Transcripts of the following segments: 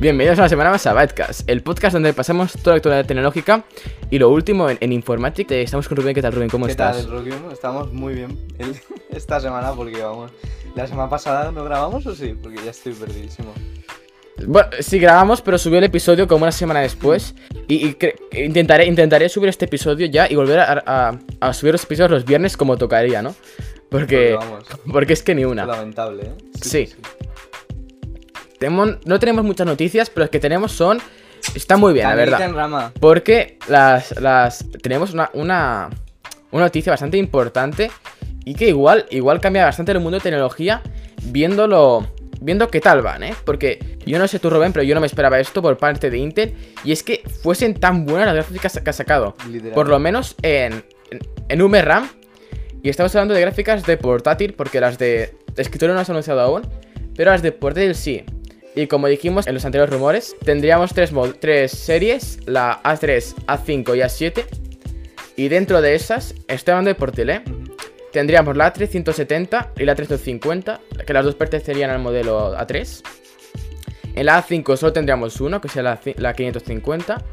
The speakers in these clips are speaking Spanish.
Bienvenidos a una semana más a Bytecast, el podcast donde pasamos toda la actualidad tecnológica y lo último en, en informática. Estamos con Rubén, ¿qué tal Rubén? ¿Cómo ¿Qué estás? tal, Rubén? Estamos muy bien el- esta semana porque vamos. ¿La semana pasada no grabamos o sí? Porque ya estoy perdidísimo. Bueno, sí grabamos, pero subí el episodio como una semana después y, intentaré, intentaré subir este episodio ya y volver a, a- a subir los episodios los viernes como tocaría, ¿no? Porque, Porque, vamos, porque es que ni una. lamentable, ¿eh? Sí. Tenemos- no tenemos muchas noticias, pero las que tenemos son... Está muy bien, la verdad. en rama. Porque las, las tenemos una, una, una noticia bastante importante y que igual, igual cambia bastante el mundo de tecnología viéndolo, viendo qué tal van, ¿eh? Porque yo no sé tú, Rubén, pero yo no me esperaba esto por parte de Intel y es que fuesen tan buenas las gráficas que ha sacado. Por lo menos en, en, en VRAM. Y estamos hablando de gráficas de portátil porque las de escritorio no se han anunciado aún, pero las de portátil sí. Y como dijimos en los anteriores rumores, tendríamos tres, tres series, la A3, A5 y A7. Y dentro de esas, estoy hablando de portátil, ¿eh? Tendríamos la A350 y la A350, que las dos pertenecerían al modelo A3. En la A5 solo tendríamos uno, que sería la, la 550.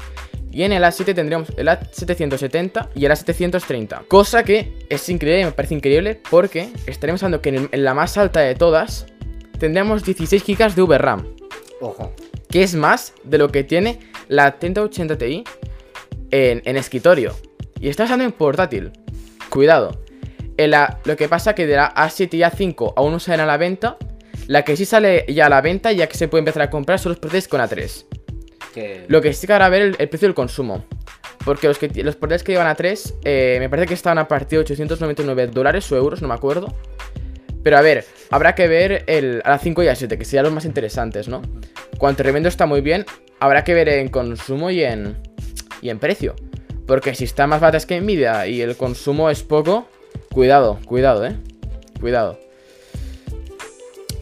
Y en el A7 tendríamos el A770 y el A730. Cosa que es increíble, me parece increíble, porque estaremos hablando que en, el- en la más alta de todas tendríamos 16 GB de VRAM. Ojo. Que es más de lo que tiene la 3080 Ti en, en escritorio. Y estamos hablando en portátil. Cuidado. En la- lo que pasa que de la A7 y A5 aún no salen a la venta. La que sí sale ya a la venta, ya que se puede empezar a comprar, son los portátiles con A3. Que... Lo que sí que ahora ver el, el precio del consumo. Porque los, que, los portátiles que llevan A3, eh, me parece que estaban a partir de 899 dólares o euros, no me acuerdo. Pero a ver, habrá que ver el, a la 5 y a 7, que serían los más interesantes, ¿no? Cuanto revendo está muy bien, habrá que ver en consumo y en, y en precio. Porque si está más baratas que Nvidia y el consumo es poco, cuidado, cuidado, eh. Cuidado.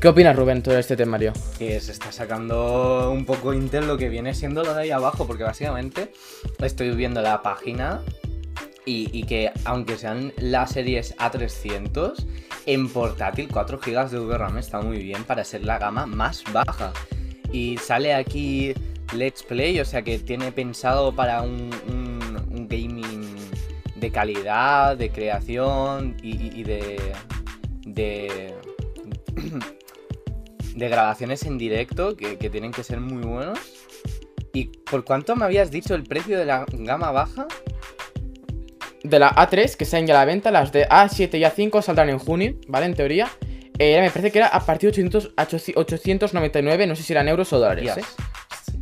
¿Qué opinas, Rubén, todo este temario? que se está sacando un poco Intel lo que viene siendo lo de ahí abajo, porque básicamente estoy viendo la página y, que aunque sean las series A300, en portátil 4 GB de VRAM está muy bien para ser la gama más baja. Y sale aquí Let's Play, o sea que tiene pensado para un, gaming de calidad, de creación y de... de de grabaciones en directo que, que tienen que ser muy buenos. ¿Y por cuánto me habías dicho el precio de la gama baja? De la A3 que salen ya a la venta, las de A7 y A5 saldrán en junio, ¿vale? En teoría. Eh, me parece que era a partir de 800, 899, no sé si eran euros o dólares, ¿eh?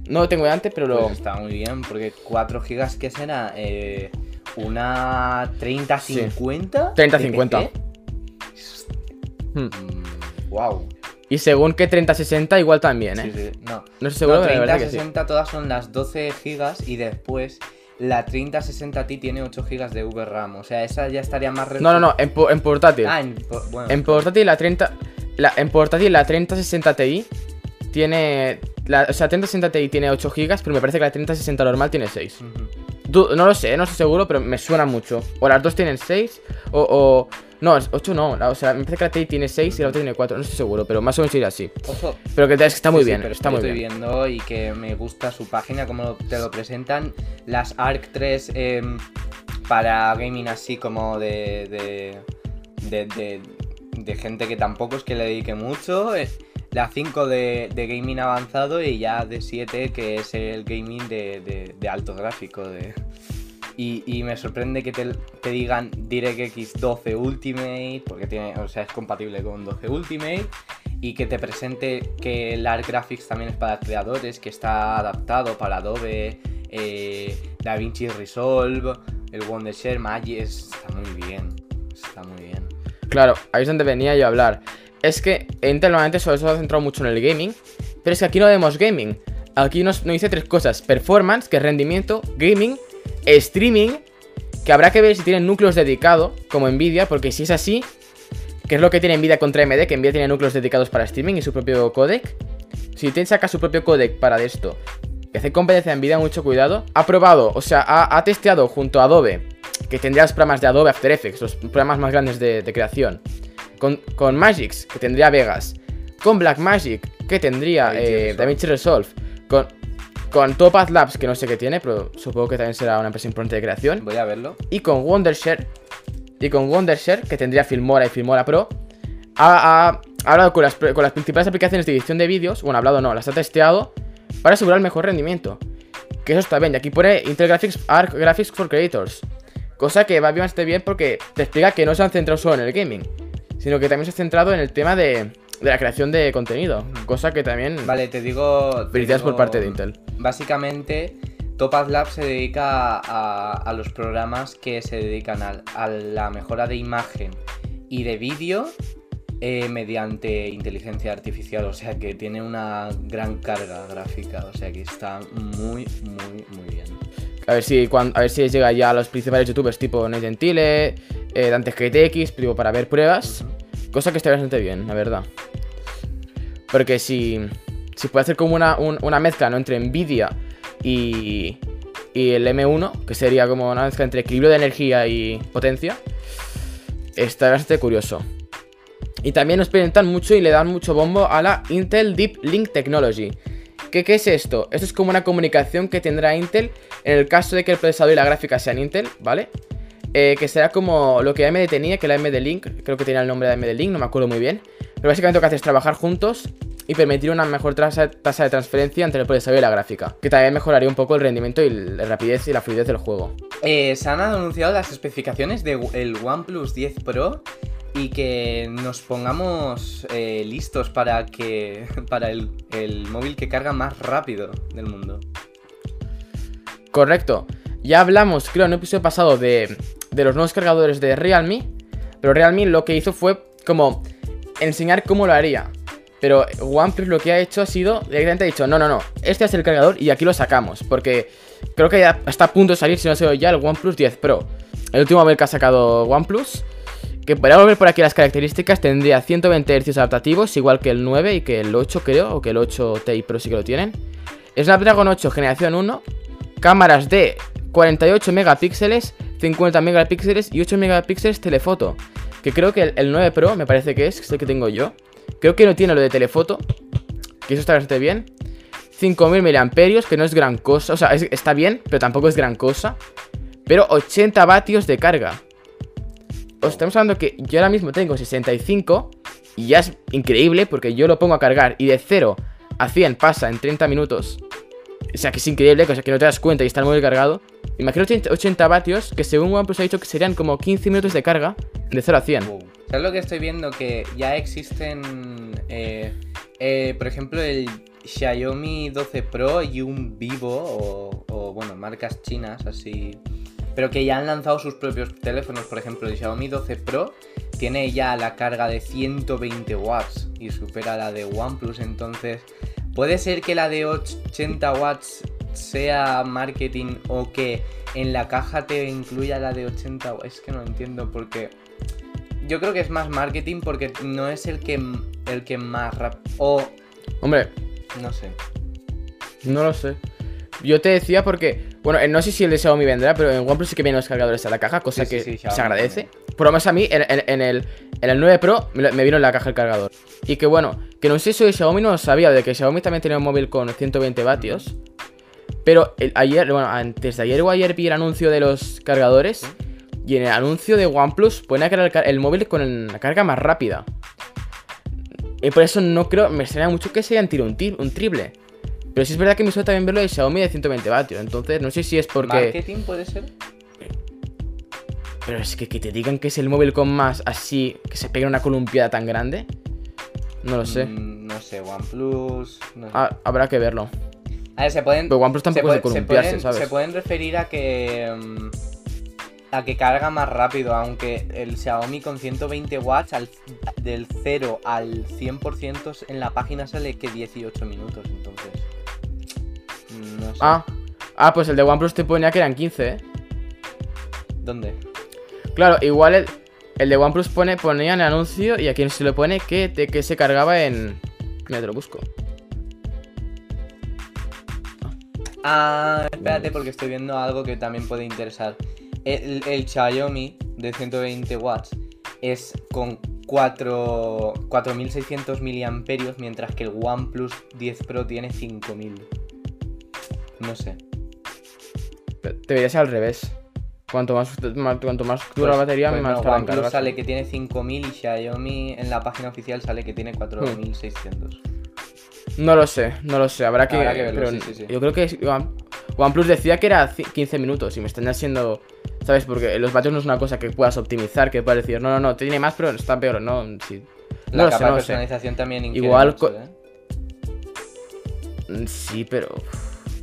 No lo tengo delante, pero lo... pues está muy bien, porque 4 gigas que será Eh, una 3050. 30-50. Hmm. Wow. Y según que 3060 igual también, ¿eh? Sí, sí, no. No estoy seguro, No, pero la verdad que sí. 3060 todas son las 12 gigas y después la 3060 Ti tiene 8 gigas de VRAM. O sea, esa ya estaría más No, no, no, en, po- en portátil. Ah, en, po- bueno. En portátil la 30... La, en portátil la 3060 Ti tiene... La, o sea, 3060 Ti tiene 8 GB, pero me parece que la 3060 normal tiene 6. Ujú. Du- no lo sé, no estoy seguro, pero me suena mucho. O las dos tienen 6, o, o... No, 8 no, o sea, me parece que la TI tiene 6 y la otra tiene 4, no estoy seguro, pero más o menos irá así. Ojo, Pero que es que está muy Sí, sí, bien, pero está muy estoy bien. viendo y que me gusta su página, como te lo presentan. Las ARC 3 em, para gaming así como de de, de, de- de gente que tampoco es que le dedique mucho. eh, La 5 de, de gaming avanzado y ya de 7 que es el gaming de, de- alto gráfico. Y, y me sorprende que te, te digan DirectX 12 Ultimate, porque tiene, o sea, es compatible con 12 Ultimate y que te presente que el Art Graphics también es para creadores, que está adaptado para Adobe, eh, DaVinci Resolve, el Wondershare Magic, está muy bien, está muy bien. Claro, ahí es donde venía yo a hablar. Es que Intel normalmente sobre todo se ha centrado mucho en el gaming, pero es que aquí no vemos gaming. Aquí nos, nos dice tres cosas: performance, que es rendimiento, gaming, streaming, que habrá que ver si tienen núcleos dedicados, como Nvidia, porque si es así, que es lo que tiene Nvidia contra AMD, que Nvidia tiene núcleos dedicados para streaming y su propio codec. Si Intel saca su propio codec para esto, que hace competencia a Nvidia, mucho cuidado. Ha probado, o sea, ha, testeado junto a Adobe, que tendría los programas de Adobe After Effects, los programas más grandes de, de creación. Con, con Magix, que tendría Vegas. Con Blackmagic, que tendría eh, Resolve. DaVinci Resolve. Con, con Topaz Labs, que no sé qué tiene, pero supongo que también será una empresa importante de creación. Voy a verlo. Y con Wondershare, y con Wondershare, que tendría Filmora y Filmora Pro, ha, ha- ha hablado con las, con las principales aplicaciones de edición de vídeos, bueno, ha hablado no, las ha testeado para asegurar el mejor rendimiento. Que eso está bien, y aquí pone Intel Graphics Arc Graphics for Creators. Cosa que va bastante bien porque te explica que no se han centrado solo en el gaming, sino que también se ha centrado en el tema de, de la creación de contenido. Cosa que también... Vale, te digo. Felicidades por parte de Intel. Básicamente, Topaz Lab se dedica a, a los programas que se dedican al- a, la mejora de imagen y de vídeo eh, mediante inteligencia artificial. O sea que tiene una gran carga gráfica. O sea que está muy, muy, muy bien. A ver si a ver si llega ya a los principales youtubers tipo Nate Gentile, eh, Dante GTX, para ver pruebas. Cosa que está bastante bien, la verdad. Porque si, si puede hacer como una, un- una mezcla ¿no? entre Nvidia y, y el M1, que sería como una mezcla entre equilibrio de energía y potencia, está bastante curioso. Y también nos presentan mucho y le dan mucho bombo a la Intel Deep Link Technology. ¿Qué, qué es esto? Esto es como una comunicación que tendrá Intel en el caso de que el procesador y la gráfica sean Intel, ¿vale? Eh, que será como lo que AMD tenía, que la AMD Link, creo que tenía el nombre de AMD Link, no me acuerdo muy bien. Pero básicamente lo que hace es trabajar juntos y permitir una mejor tasa, de transferencia entre el procesador y la gráfica. Que también mejoraría un poco el rendimiento y la rapidez y la fluidez del juego. Eh, se han anunciado las especificaciones del OnePlus 10 Pro y que nos pongamos eh, listos para que para el, el móvil que carga más rápido del mundo. Correcto. Ya hablamos, creo, en un episodio pasado de, de los nuevos cargadores de Realme. Pero Realme lo que hizo fue como enseñar cómo lo haría. Pero OnePlus lo que ha hecho ha sido, directamente ha dicho, no, no, no, este es el cargador y aquí lo sacamos. Porque creo que ya está a punto de salir, si no ha sido ya, el OnePlus 10 Pro. El último móvil que ha sacado OnePlus. Que podría volver por aquí las características, tendría 120 Hz adaptativos, igual que el 9 y que el 8 creo, o que el 8 Ti Pro sí que lo tienen. Snapdragon 8 generación 1, cámaras de 48 megapíxeles, 50 megapíxeles y 8 megapíxeles telefoto. Que creo que el, el 9 Pro me parece que es, es el que tengo yo. Creo que no tiene lo de telefoto, que eso está bastante bien. 5000 miliamperios, que no es gran cosa, o sea, es- está bien, pero tampoco es gran cosa. Pero 80 vatios de carga. Os estamos hablando que yo ahora mismo tengo 65 y ya es increíble porque yo lo pongo a cargar y de 0 a 100 pasa en 30 minutos. O sea que es increíble, o sea que no te das cuenta y está el móvil cargado. Imagino 80 80 vatios que según OnePlus ha dicho que serían como 15 minutos de carga de 0 a 100. ¿Sabes lo que estoy viendo? Que ya existen, eh, eh, por ejemplo, el Xiaomi 12 Pro y un Vivo, o, o, bueno, marcas chinas así, pero que ya han lanzado sus propios teléfonos. Por ejemplo, el Xiaomi 12 Pro tiene ya la carga de 120 watts y supera la de OnePlus, entonces puede ser que la de 80 watts sea marketing o que en la caja te incluya la de 80 watts. Es que no lo entiendo porque yo creo que es más marketing porque no es el que el que más rap o Hombre, no sé. no lo sé. Yo te decía porque, bueno, eh, no sé si el de Xiaomi vendrá, pero en OnePlus sí que vienen los cargadores a la caja, cosa Sí, que sí, se agradece. Por lo menos a mí, en, en- en el, en el 9 Pro, me, vino en la caja el cargador. Y que bueno, que no sé si de Xiaomi no lo sabía, de que Xiaomi también tenía un móvil con 120 vatios. Pero el- ayer, bueno, antes de ayer o ayer vi el anuncio de los cargadores. Y en el anuncio de OnePlus pone que era el, móvil con la carga más rápida. Y por eso no creo, me extraña mucho que se hayan tirado un, ti- un triple. Pero sí es verdad que me suele también verlo de Xiaomi de 120 vatios. Entonces no sé si es porque... Marketing puede ser. Pero es que que te digan que es el móvil con más así, que se pega una columpiada tan grande. No lo sé. Mm, no sé, OnePlus. No sé. Ah, habrá que verlo. A ver, se pueden. Pero OnePlus tampoco es de columpiarse, pueden, ¿sabes? se pueden referir a que. mm, a que carga más rápido, aunque el Xiaomi con 120 watts al- del 0 al 100% en la página sale que 18 minutos, No sé. Ah, ah, pues el de OnePlus te ponía que eran 15, ¿eh? ¿Dónde? Claro, igual el, el de OnePlus pone, ponía en el anuncio y aquí se le pone que, te- que se cargaba en... Mira, te lo busco. Ah, espérate porque estoy viendo algo que también puede interesar. El, el Xiaomi de 120 watts es con 4 4600 miliamperios, mientras que el OnePlus 10 Pro tiene 5000. No sé. Debería ser al revés. Cuanto más, más- cuanto más dura la Pues- batería, pues más no, tarda en OnePlus cargarse. sale que tiene 5000 y Xiaomi en la página oficial sale que tiene 4600. No lo sé, no lo sé. Habrá que, Habrá que verlo, pero sí, sí, sí. Yo creo que One- OnePlus decía que era ci- 15 minutos y me están haciendo. ¿Sabes? Porque los vatios no es una cosa que puedas optimizar, que puedas decir, no, no, no, tiene más, pero está peor. No, sí. No La lo sé, capa no de lo sé. personalización también Igual mucho, ¿eh? Mm, Sí, pero.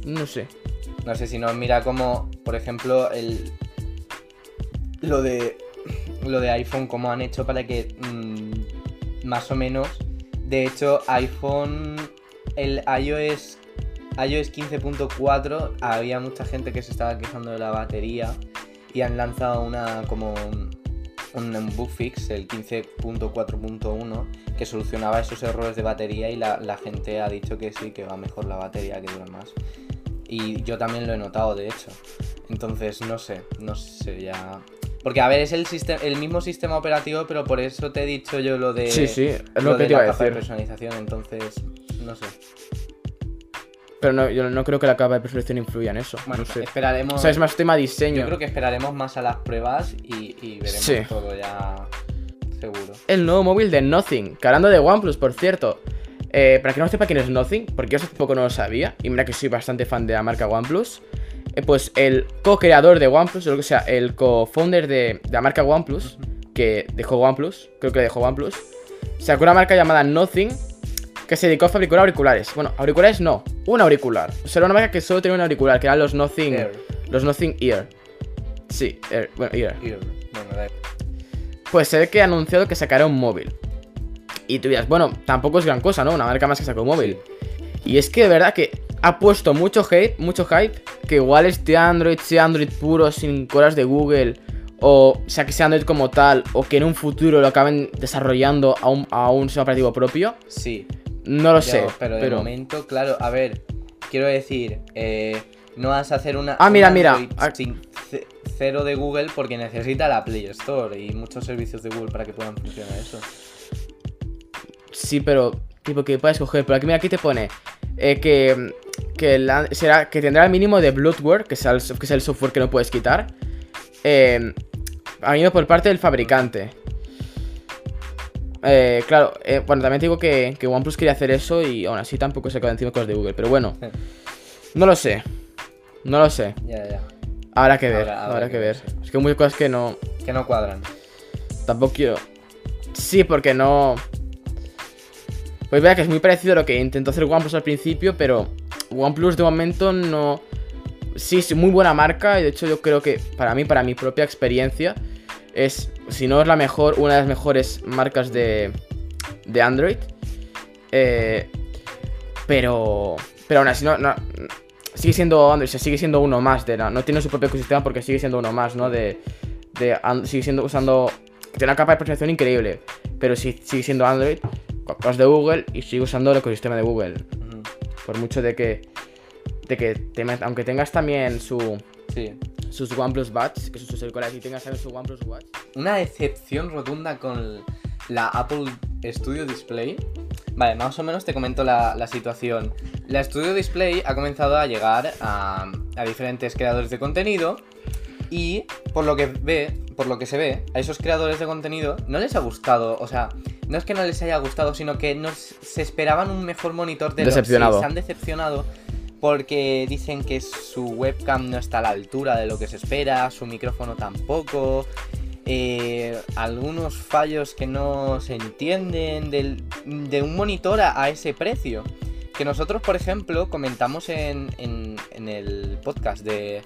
No sé. No sé si nos mira como, por ejemplo, el lo de lo de iPhone, cómo han hecho para que mm, más o menos. De hecho, iPhone, el iOS, iOS 15.4, había mucha gente que se estaba quejando de la batería y han lanzado una como un, un bug fix, el 15.4.1, que solucionaba esos errores de batería y la, la gente ha dicho que sí, que va mejor la batería, que dura más. Y yo también lo he notado, de hecho. Entonces, no sé, no sé ya. Porque, a ver, es el, sistema, el mismo sistema operativo, pero por eso te he dicho yo lo de. Sí, sí, es lo que de te iba a capa de decir. personalización, entonces, no sé. Pero no, yo no creo que la capa de perfección influya en eso. Bueno, no sé. esperaremos. O sea, es más tema diseño. Yo creo que esperaremos más a las pruebas y, y veremos Sí. todo ya seguro. el nuevo móvil de Nothing. Hablando de OnePlus, por cierto. Eh, para que no sepa quién es Nothing, porque yo hace poco no lo sabía. Y mira que soy bastante fan de la marca OnePlus. eh, pues el co-creador de OnePlus, o lo que sea, el co-founder de, de la marca OnePlus, que dejó OnePlus, creo que dejó OnePlus, sacó una marca llamada Nothing, que se dedicó a fabricar auriculares. Bueno, auriculares no, un auricular. O sea, era una marca que solo tenía un auricular, que eran los Nothing. Air, Los Nothing Ear. Sí, Ear, bueno, Ear. ear. Bueno, da- Pues se ve que ha anunciado que sacará un móvil. Y tú dirás, bueno, tampoco es gran cosa, ¿no? Una marca más que sacó un móvil. Y es que de verdad que ha puesto mucho hate, mucho hype, que igual este Android sea Android puro, sin colas de Google, o sea, que sea Android como tal, o que en un futuro lo acaben desarrollando a un, a un sistema operativo propio. Sí, No lo sé, pero de momento, claro, a ver, quiero decir, eh, no vas a hacer una. Ah, mira, mira, ah. sin ce- cero de Google porque necesita la Play Store y muchos servicios de Google para que puedan funcionar eso. Sí, pero tipo que puedes coger. Pero aquí mira, aquí te pone eh, que, que, la- será, que tendrá el mínimo de bloatware, que es el, que es el software que no puedes quitar. Eh, venido por parte del fabricante. Eh, claro, eh, bueno, también te digo que, que OnePlus quería hacer eso y aún así tampoco se quedó encima con los de Google. Pero bueno, no lo sé. No lo sé. Ya, ya. Habrá que ver, Habrá- habrá, habrá que, que ver. ver, sí. Es que hay muchas cosas que no. Que no cuadran. Tampoco quiero. Sí, porque no. Pues vea que es muy parecido a lo que intentó hacer OnePlus al principio, pero OnePlus de momento no. Sí, es muy buena marca y de hecho yo creo que para mí, para mi propia experiencia, es, si no es la mejor, una de las mejores marcas de, de Android. Eh, pero, pero aún así no, sigue siendo Android, sigue siendo uno más, de no tiene su propio ecosistema porque sigue siendo uno más, ¿no? De, de sigue siendo usando, tiene una capa de personalización increíble, pero sí, sigue siendo Android, con cosas de Google y sigue usando el ecosistema de Google, por mucho de que, de que te aunque tengas también su, Sí. sus OnePlus Buds, que son sus auriculares, y tengas también su OnePlus Watch. Una decepción rotunda con la Apple Studio Display. Vale, más o menos te comento la, la situación. La Studio Display ha comenzado a llegar a, a diferentes creadores de contenido y por lo que ve, por lo que se ve, a esos creadores de contenido no les ha gustado, o sea, no es que no les haya gustado, sino que no se esperaban un mejor monitor de Decepcionado. sí, se han decepcionado porque dicen que su webcam no está a la altura de lo que se espera, su micrófono tampoco, eh, algunos fallos que no se entienden del- de un monitor a, a ese precio. Que nosotros, por ejemplo, comentamos en, en- en el podcast de,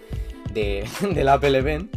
de, del Apple Event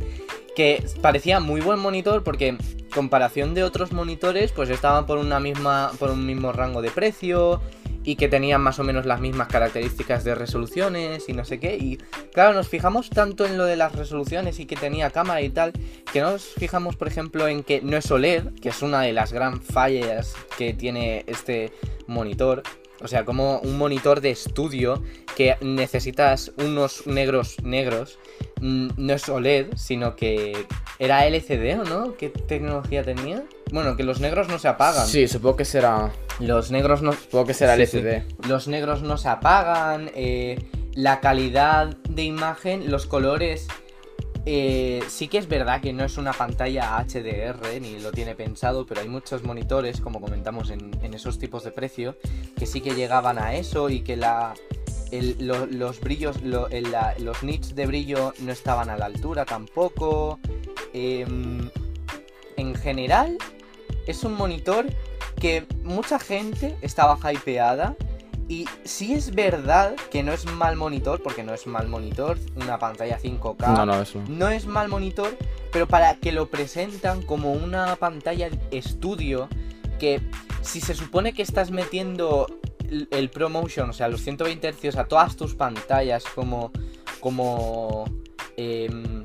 que parecía muy buen monitor porque en comparación de otros monitores pues estaban por una misma por un mismo rango de precio y que tenían más o menos las mismas características de resoluciones y no sé qué. Y claro nos fijamos tanto en lo de las resoluciones y que tenía cámara y tal que no nos fijamos por ejemplo en que no es OLED que es una de las gran fallas que tiene este monitor o sea, como un monitor de estudio que necesitas unos negros negros. mm, No es OLED, sino que era LCD o no? ¿Qué tecnología tenía? Bueno, que los negros no se apagan. Sí, supongo que será, Los negros no, supongo que será Sí, sí. LCD. los negros no se apagan. eh, la calidad de imagen, los colores. Eh, sí que es verdad que no es una pantalla HDR ni lo tiene pensado, pero hay muchos monitores, como comentamos en, esos tipos de precio, que sí que llegaban a eso y que los brillos, los nits de brillo no estaban a la altura tampoco. Em, en general, es un monitor que mucha gente estaba hypeada. Y sí es verdad que no es mal monitor, porque no es mal monitor, una pantalla 5K. No, no, eso. No es mal monitor, pero para que lo presentan como una pantalla estudio, que si se supone que estás metiendo el, el ProMotion, o sea, los 120 Hz a todas tus pantallas, como, como em,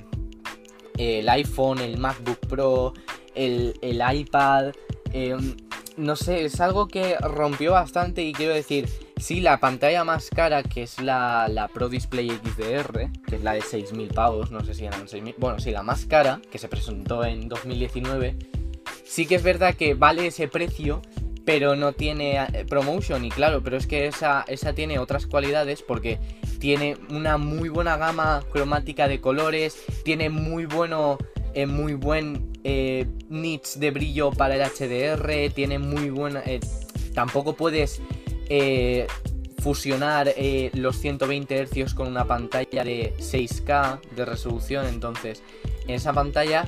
el iPhone, el MacBook Pro, el, el iPad, em, no sé, es algo que rompió bastante y quiero decir, sí, la pantalla más cara, que es la, la Pro Display XDR, que es la de 6.000 pavos, no sé si eran 6.000, bueno, sí, la más cara, que se presentó en 2019, sí que es verdad que vale ese precio, pero no tiene eh, promotion, y claro, pero es que esa, esa tiene otras cualidades porque tiene una muy buena gama cromática de colores, tiene muy bueno, muy buen eh, nits de brillo para el HDR, tiene muy buena... eh, tampoco puedes eh, fusionar eh, los 120 Hz con una pantalla de 6K de resolución, entonces en esa pantalla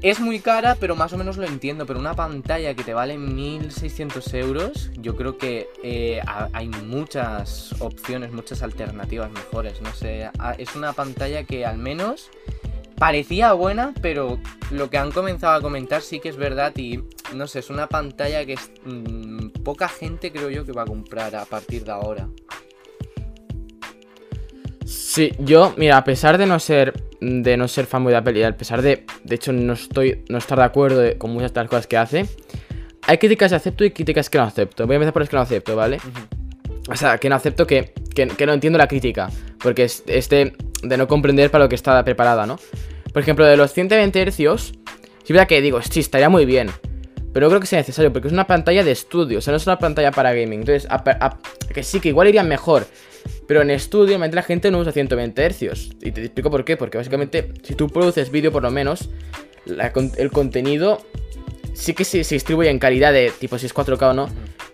es muy cara, pero más o menos lo entiendo. Pero una pantalla que te vale 1600 euros, yo creo que ha- hay muchas opciones, muchas alternativas mejores. No sé, a- es una pantalla que al menos parecía buena, pero lo que han comenzado a comentar sí que es verdad. Y no sé, es una pantalla que es, mm, poca gente creo yo que va a comprar a partir de ahora. Sí, yo, mira, a pesar de no ser de no ser fanboy de Apple y a pesar de, de hecho, no estoy no estar de acuerdo de- con muchas de las cosas que hace, hay críticas que acepto y críticas que no acepto. Voy a empezar por las que no acepto, ¿vale? O sea, que no acepto que, que, que no entiendo la crítica, porque es, es de, no comprender para lo que está preparada, ¿no? Por ejemplo, de los 120 Hz, sí verdad que digo, sí, estaría muy bien, pero no creo que sea necesario, porque es una pantalla de estudio, o sea, no es una pantalla para gaming. Entonces, a- a- que sí, que igual irían mejor, pero en estudio, normalmente la gente no usa 120 Hz. Y te explico por qué, porque básicamente, si tú produces vídeo, por lo menos, la el contenido sí que se, se distribuye en calidad de tipo si es 4K o no.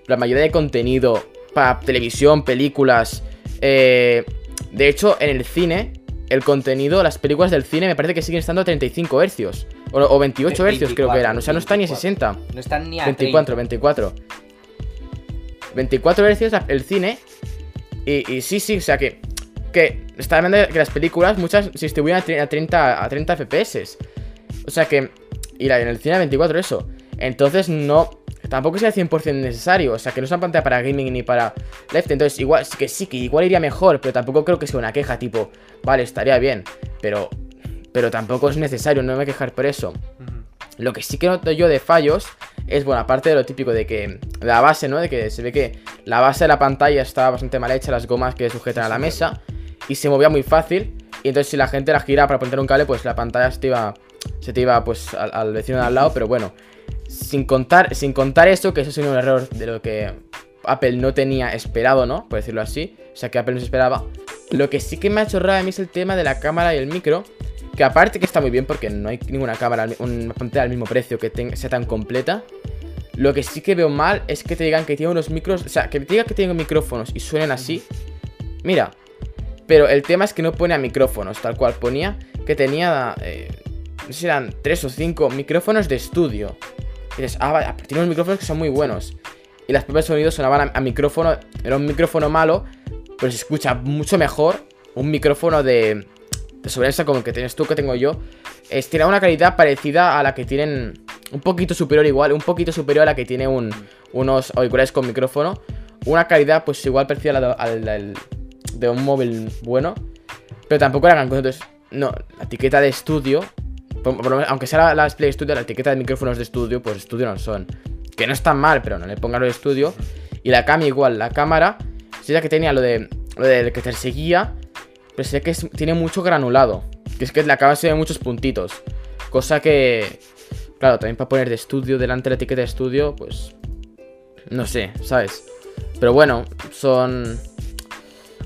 La mayoría de contenido para televisión, películas. eh, de hecho, en el cine, el contenido, las películas del cine me parece que siguen estando a 35 Hz. O, o 28 Hz creo que eran. O sea, no está ni a 60. No están ni a 24, 24. 24 Hz la- el cine. Y, y sí, sí, o sea que. Que está hablando que las películas, muchas se distribuyen a 30, a 30 FPS. O sea que. Y la, en el cine a 24, eso. Entonces no. Tampoco sea 100% necesario. O sea que no es una pantalla para gaming ni para left. Entonces, igual, sí que sí, que igual iría mejor. Pero tampoco creo que sea una queja tipo. Vale, estaría bien. Pero. Pero tampoco es necesario, no me voy a quejar por eso. Lo que sí que noto yo de fallos es, bueno, aparte de lo típico de que la base, ¿no? De que se ve que la base de la pantalla estaba bastante mal hecha, las gomas que sujetan a la mesa, y se movía muy fácil. Y entonces, si la gente la gira para poner un cable, pues la pantalla se te iba, se te iba pues, al, al vecino de al lado. Pero bueno, sin contar, sin contar esto, que eso es un error de lo que Apple no tenía esperado, ¿no? Por decirlo así. O sea, que Apple no se esperaba. Lo que sí que me ha chorrado a mí es el tema de la cámara y el micro. Que aparte que está muy bien porque no hay ninguna cámara, una pantalla al mismo precio que sea tan completa. Lo que sí que veo mal es que te digan que tiene unos micros, o sea, que te digan que tienen micrófonos y suenen así. Mira, pero el tema es que no pone a micrófonos, tal cual ponía que tenía, eh, no sé eran 3 o 5 micrófonos de estudio. Y dices, ah, tiene unos micrófonos que son muy buenos. Y las propias sonidos sonaban a, a micrófono, era un micrófono malo, pero se escucha mucho mejor un micrófono de, de sobremesa como el que tienes tú, que tengo yo. Es, tiene una calidad parecida a la que tienen, un poquito superior igual, un poquito superior a la que tiene un, unos auriculares con micrófono. Una calidad pues igual parecida a la de, al- al- de un móvil bueno, pero tampoco era gran cosa. Entonces, no, la etiqueta de estudio, aunque sea la, la Display Studio, la etiqueta de micrófonos de estudio, pues estudio no son. Que no están mal, pero no le pongan lo de estudio. Y la cam igual, la cámara, sí la que tenía lo de lo del que te seguía, pero sé que tiene mucho granulado. Que es que la cámara se ve muchos puntitos. Cosa que, claro, también para poner de estudio delante de la etiqueta de estudio, pues no sé, ¿sabes? Pero bueno, son...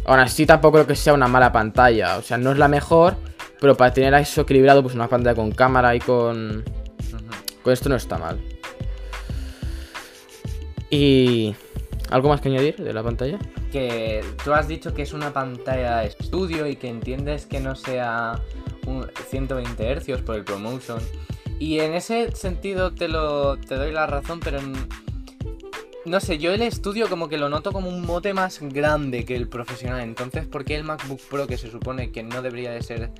Aún así tampoco creo que sea una mala pantalla. O sea, no es la mejor, pero para tener eso equilibrado, pues una pantalla con cámara y con... Con esto no está mal. Y... ¿Algo más que añadir de la pantalla? Que tú has dicho que es una pantalla estudio y que entiendes que no sea un 120 Hz por el promotion. Y en ese sentido te lo te doy la razón, pero no sé, yo el estudio como que lo noto como un mote más grande que el profesional. Entonces, ¿por qué el MacBook Pro que se supone que no debería de ser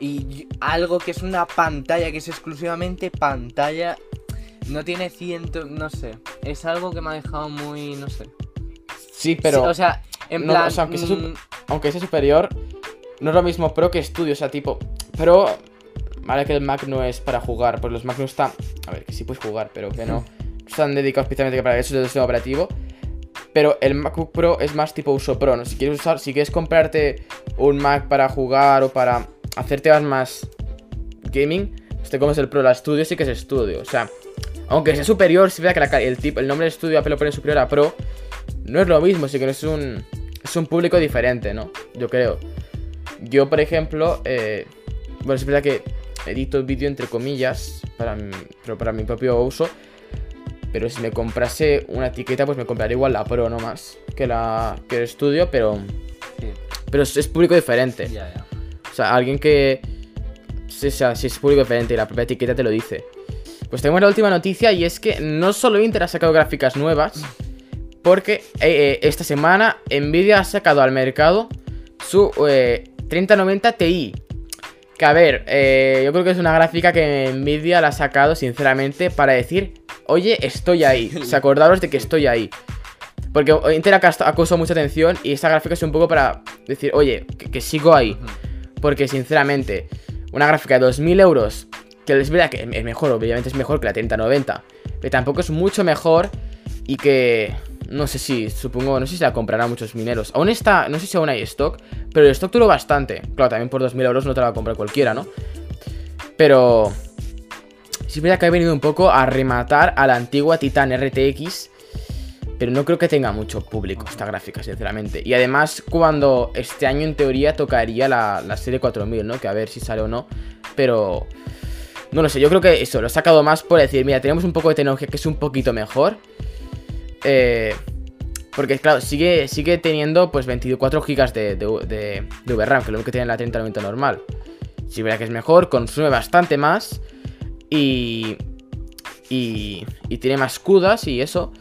y algo que es una pantalla que es exclusivamente pantalla no tiene ciento, no sé. Es algo que me ha dejado muy, no sé. Sí, pero. o sea, en plan. aunque, sea aunque, sea superior, no es lo mismo Pro que estudio. O sea, tipo. Pero. Vale que el Mac no es para jugar. Pues los Mac no están. A ver, que sí puedes jugar, pero que no. Están dedicados especialmente para eso del sistema operativo. Pero el MacBook Pro es más tipo uso pro, ¿no? Si quieres usar, si quieres comprarte un Mac para jugar o para hacerte más gaming, pues te comes el Pro. La estudio sí que es estudio. O sea, aunque sea superior, si vea que el, tipo, el nombre del estudio Apple lo pone superior a Pro, no es lo mismo, sí que es un, es un público diferente, ¿no? Yo creo. Yo, por ejemplo, eh, bueno, es verdad que edito el vídeo entre comillas, para mi, pero para mi propio uso. Pero si me comprase una etiqueta, pues me compraría igual la Pro, no más que, la, que el estudio, pero, pero es, público diferente. O sea, alguien que... si es público diferente y la propia etiqueta te lo dice. Pues tenemos la última noticia y es que no solo Inter ha sacado gráficas nuevas, porque eh, eh, esta semana Nvidia ha sacado al mercado su 3090 eh, Ti. Que a ver, yo creo que es una gráfica que Nvidia la ha sacado sinceramente para decir, oye, estoy ahí. Se acordaros de que estoy ahí. Porque Inter ha acusado mucha atención y esta gráfica es un poco para decir, oye, que, sigo ahí. Porque sinceramente, una gráfica de 2.000 euros que es verdad que es mejor, obviamente es mejor que la 3090. Pero tampoco es mucho mejor y que... No sé si, supongo, no sé si la comprarán muchos mineros. Aún está, no sé si aún hay stock, pero el stock duró bastante. Claro, también por 2.000 euros no te la va a comprar cualquiera, ¿no? Pero... Sí es verdad que ha venido un poco a rematar a la antigua Titan RTX. Pero no creo que tenga mucho público esta gráfica, sinceramente. Y además, cuando este año en teoría tocaría la, la serie 4000, ¿no? Que a ver si sale o no. Pero... No lo sé, yo creo que eso, lo he sacado más por decir, mira, tenemos un poco de tecnología que es un poquito mejor. Eh, porque, claro, sigue, sigue teniendo pues 24 GB de, de, de, VRAM, que es lo que tiene la 3090 normal. Si verá que es mejor, consume bastante más. Y, y, y tiene más CUDAs y eso.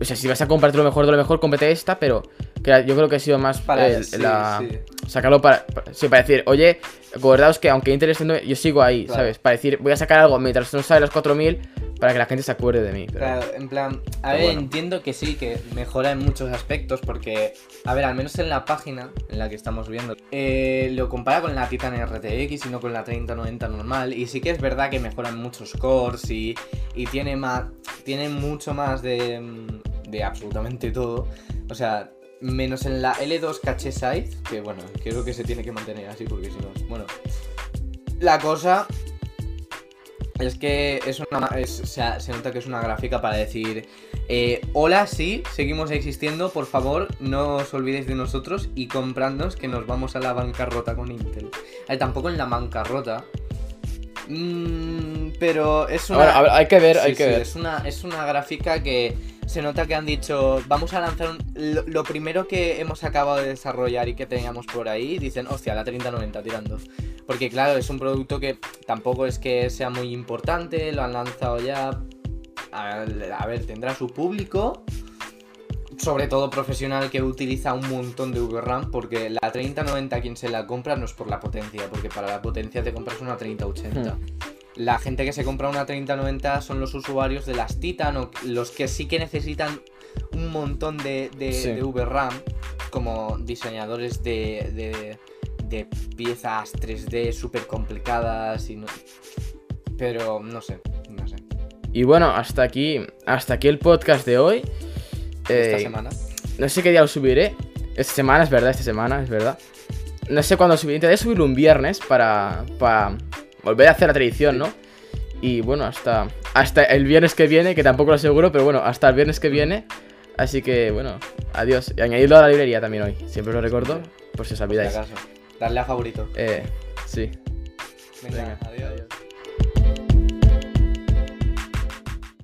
O sea, si vas a comprarte lo mejor de lo mejor, cómprate esta, pero yo creo que ha sido más para la, sacarlo para, sí, para decir, oye, acordaos que aunque interesante, yo sigo ahí, ¿sabes? Para decir, voy a sacar algo mientras no sale los 4000 para que la gente se acuerde de mí. Claro, en plan, a ver, entiendo que sí, que mejora en muchos aspectos, porque, a ver, al menos en la página en la que estamos viendo, eh, lo compara con la Titan RTX y no con la 3090 normal, y sí que es verdad que mejoran muchos cores y, y tiene, más, tiene mucho más de, de absolutamente todo. O sea, menos en la L2 caché size, que bueno, creo que se tiene que mantener así porque si no, bueno. La cosa es que es una, se nota que es una gráfica para decir, eh, hola, sí, seguimos existiendo, por favor, no os olvidéis de nosotros y comprándonos que nos vamos a la bancarrota con Intel. Eh, tampoco en la bancarrota. Mm, pero es una... hay que ver, hay que ver. Es una, es una gráfica que se nota que han dicho, vamos a lanzar lo, primero que hemos acabado de desarrollar y que teníamos por ahí, dicen, hostia, la 3090 tirando. Porque claro, es un producto que tampoco es que sea muy importante, lo han lanzado ya. A, ver, tendrá su público, sobre todo profesional que utiliza un montón de VRAM, porque la 3090 quien se la compra no es por la potencia, porque para la potencia te compras una 3080. La gente que se compra una 3090 son los usuarios de las Titan o los que sí que necesitan un montón de, de, VRAM como diseñadores de, de, piezas 3D súper complicadas y Pero no sé, no sé. Y bueno, hasta aquí, hasta aquí el podcast de hoy. Esta eh, semana. No sé qué día lo subiré. Esta semana, es verdad, esta semana, es verdad. No sé cuándo subiré. Intentaré subirlo un viernes para, para volver a hacer la tradición, ¿no? Y bueno, hasta, hasta el viernes que viene, que tampoco lo aseguro, pero bueno, hasta el viernes que viene. Así que bueno, Adiós. Y añadidlo a la librería también hoy. Siempre lo recuerdo, por si os Por si olvidáis. acaso. Darle a favorito. Eh, sí. Venga, Venga, adiós. adiós.